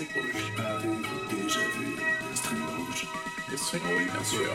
String rouge, déjà vu le rouge rouge, bien sûr,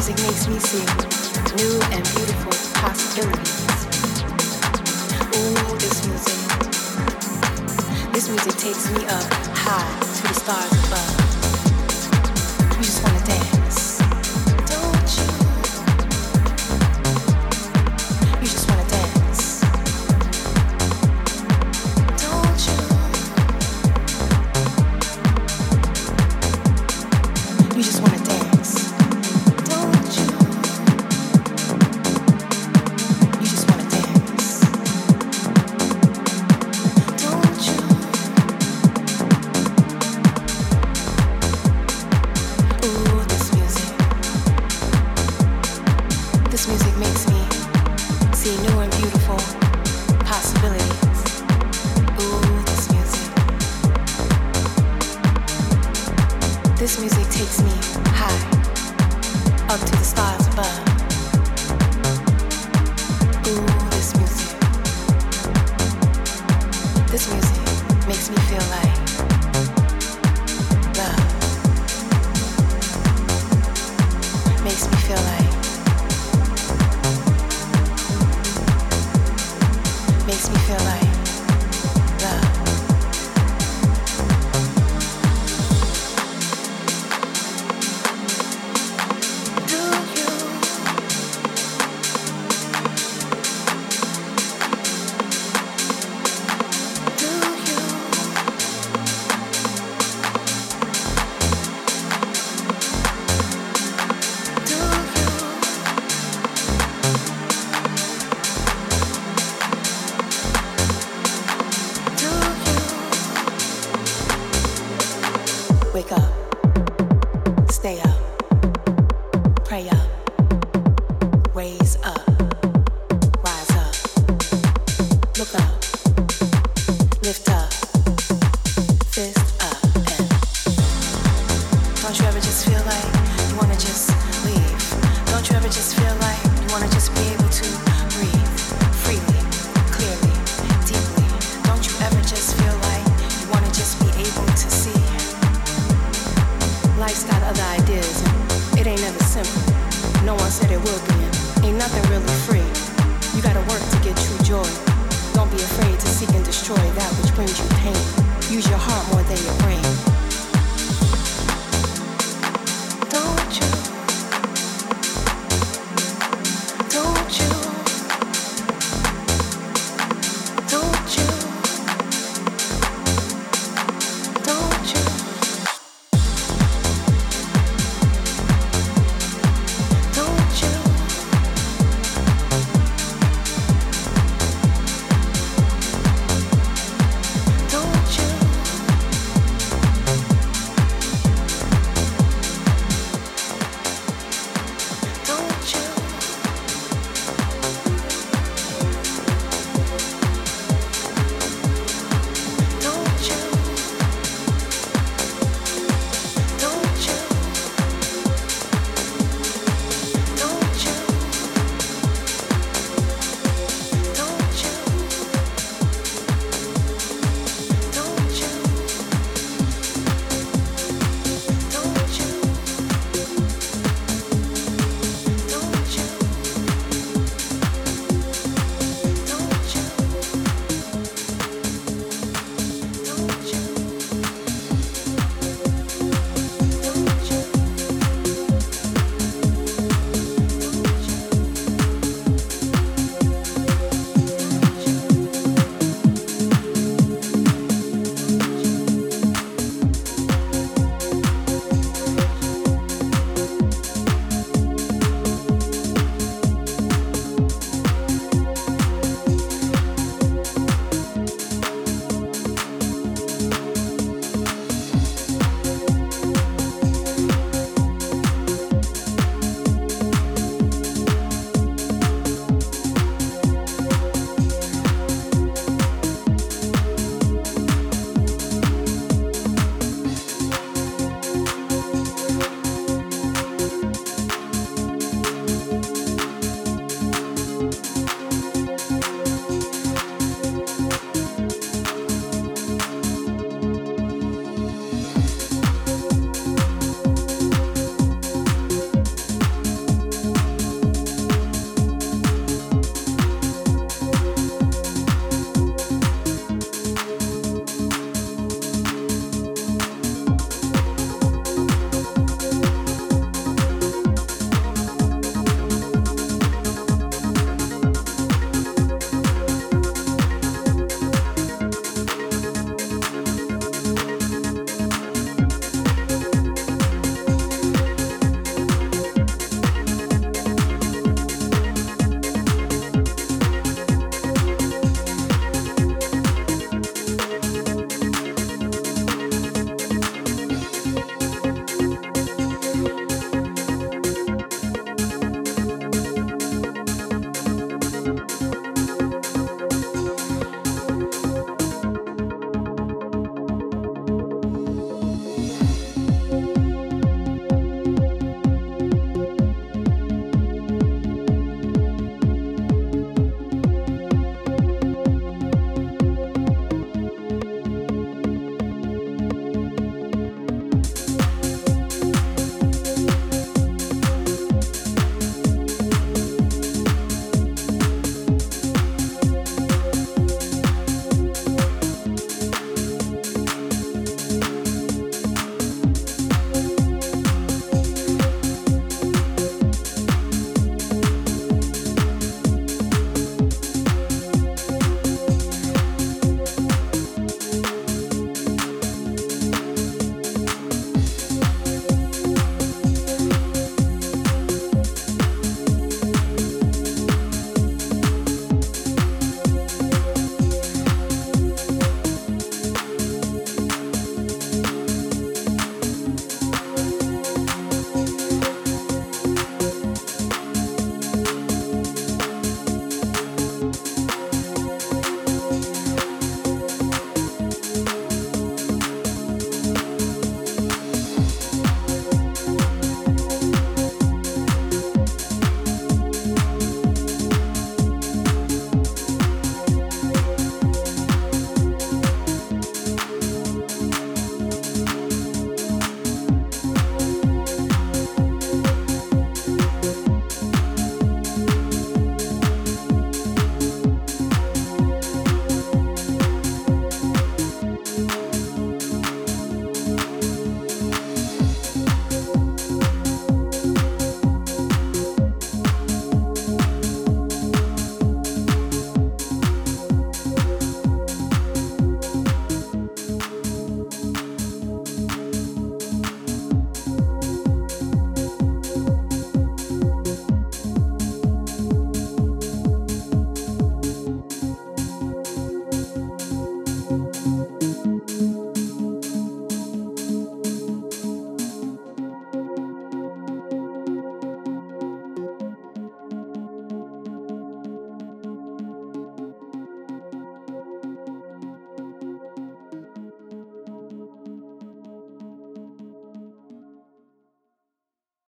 music makes me see new and beautiful possibilities. Ooh, this music. This music takes me up high to the stars above. We just wanna dance.